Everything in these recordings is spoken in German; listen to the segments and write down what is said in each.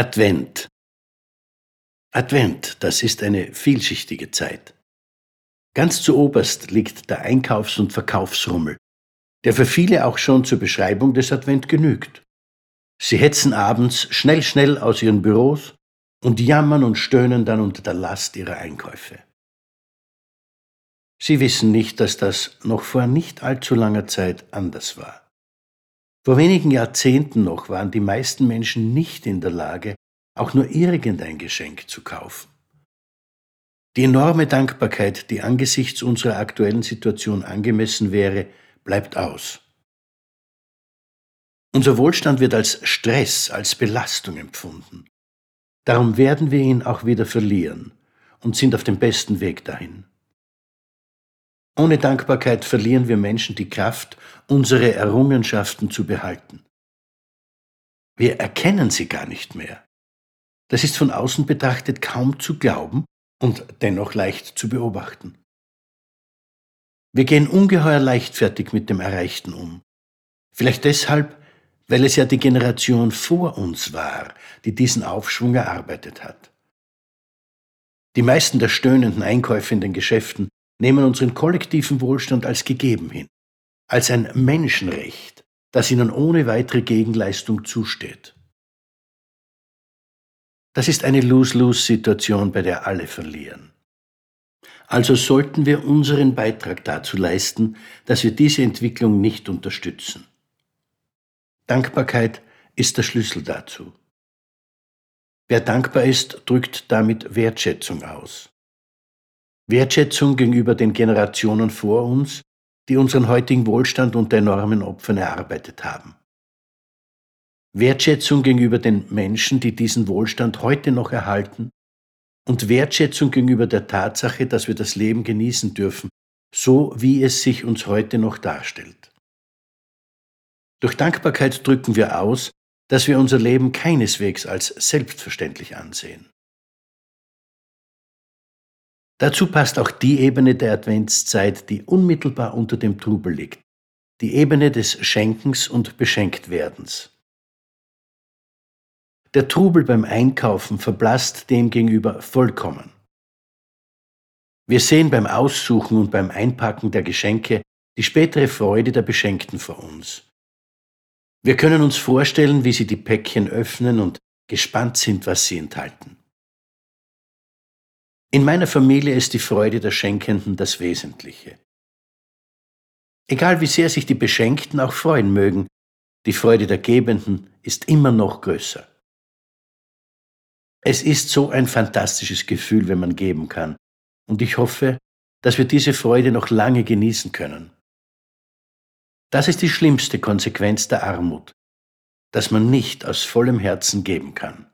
Advent. Advent, das ist eine vielschichtige Zeit. Ganz zu oberst liegt der Einkaufs- und Verkaufsrummel, der für viele auch schon zur Beschreibung des Advent genügt. Sie hetzen abends schnell, schnell aus ihren Büros und jammern und stöhnen dann unter der Last ihrer Einkäufe. Sie wissen nicht, dass das noch vor nicht allzu langer Zeit anders war. Vor wenigen Jahrzehnten noch waren die meisten Menschen nicht in der Lage, auch nur irgendein Geschenk zu kaufen. Die enorme Dankbarkeit, die angesichts unserer aktuellen Situation angemessen wäre, bleibt aus. Unser Wohlstand wird als Stress, als Belastung empfunden. Darum werden wir ihn auch wieder verlieren und sind auf dem besten Weg dahin. Ohne Dankbarkeit verlieren wir Menschen die Kraft, unsere Errungenschaften zu behalten. Wir erkennen sie gar nicht mehr. Das ist von außen betrachtet kaum zu glauben und dennoch leicht zu beobachten. Wir gehen ungeheuer leichtfertig mit dem Erreichten um. Vielleicht deshalb, weil es ja die Generation vor uns war, die diesen Aufschwung erarbeitet hat. Die meisten der stöhnenden Einkäufe in den Geschäften nehmen unseren kollektiven Wohlstand als gegeben hin, als ein Menschenrecht, das ihnen ohne weitere Gegenleistung zusteht. Das ist eine Lose-Lose-Situation, bei der alle verlieren. Also sollten wir unseren Beitrag dazu leisten, dass wir diese Entwicklung nicht unterstützen. Dankbarkeit ist der Schlüssel dazu. Wer dankbar ist, drückt damit Wertschätzung aus. Wertschätzung gegenüber den Generationen vor uns, die unseren heutigen Wohlstand unter enormen Opfern erarbeitet haben. Wertschätzung gegenüber den Menschen, die diesen Wohlstand heute noch erhalten und Wertschätzung gegenüber der Tatsache, dass wir das Leben genießen dürfen, so wie es sich uns heute noch darstellt. Durch Dankbarkeit drücken wir aus, dass wir unser Leben keineswegs als selbstverständlich ansehen. Dazu passt auch die Ebene der Adventszeit, die unmittelbar unter dem Trubel liegt, die Ebene des Schenkens und Beschenktwerdens. Der Trubel beim Einkaufen verblasst demgegenüber vollkommen. Wir sehen beim Aussuchen und beim Einpacken der Geschenke die spätere Freude der Beschenkten vor uns. Wir können uns vorstellen, wie sie die Päckchen öffnen und gespannt sind, was sie enthalten. In meiner Familie ist die Freude der Schenkenden das Wesentliche. Egal wie sehr sich die Beschenkten auch freuen mögen, die Freude der Gebenden ist immer noch größer. Es ist so ein fantastisches Gefühl, wenn man geben kann, und ich hoffe, dass wir diese Freude noch lange genießen können. Das ist die schlimmste Konsequenz der Armut, dass man nicht aus vollem Herzen geben kann.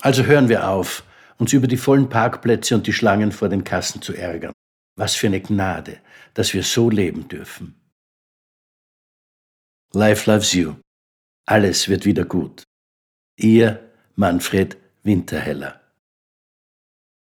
Also hören wir auf, uns über die vollen Parkplätze und die Schlangen vor den Kassen zu ärgern. Was für eine Gnade, dass wir so leben dürfen. Life loves you. Alles wird wieder gut. Ihr Manfred Winterheller.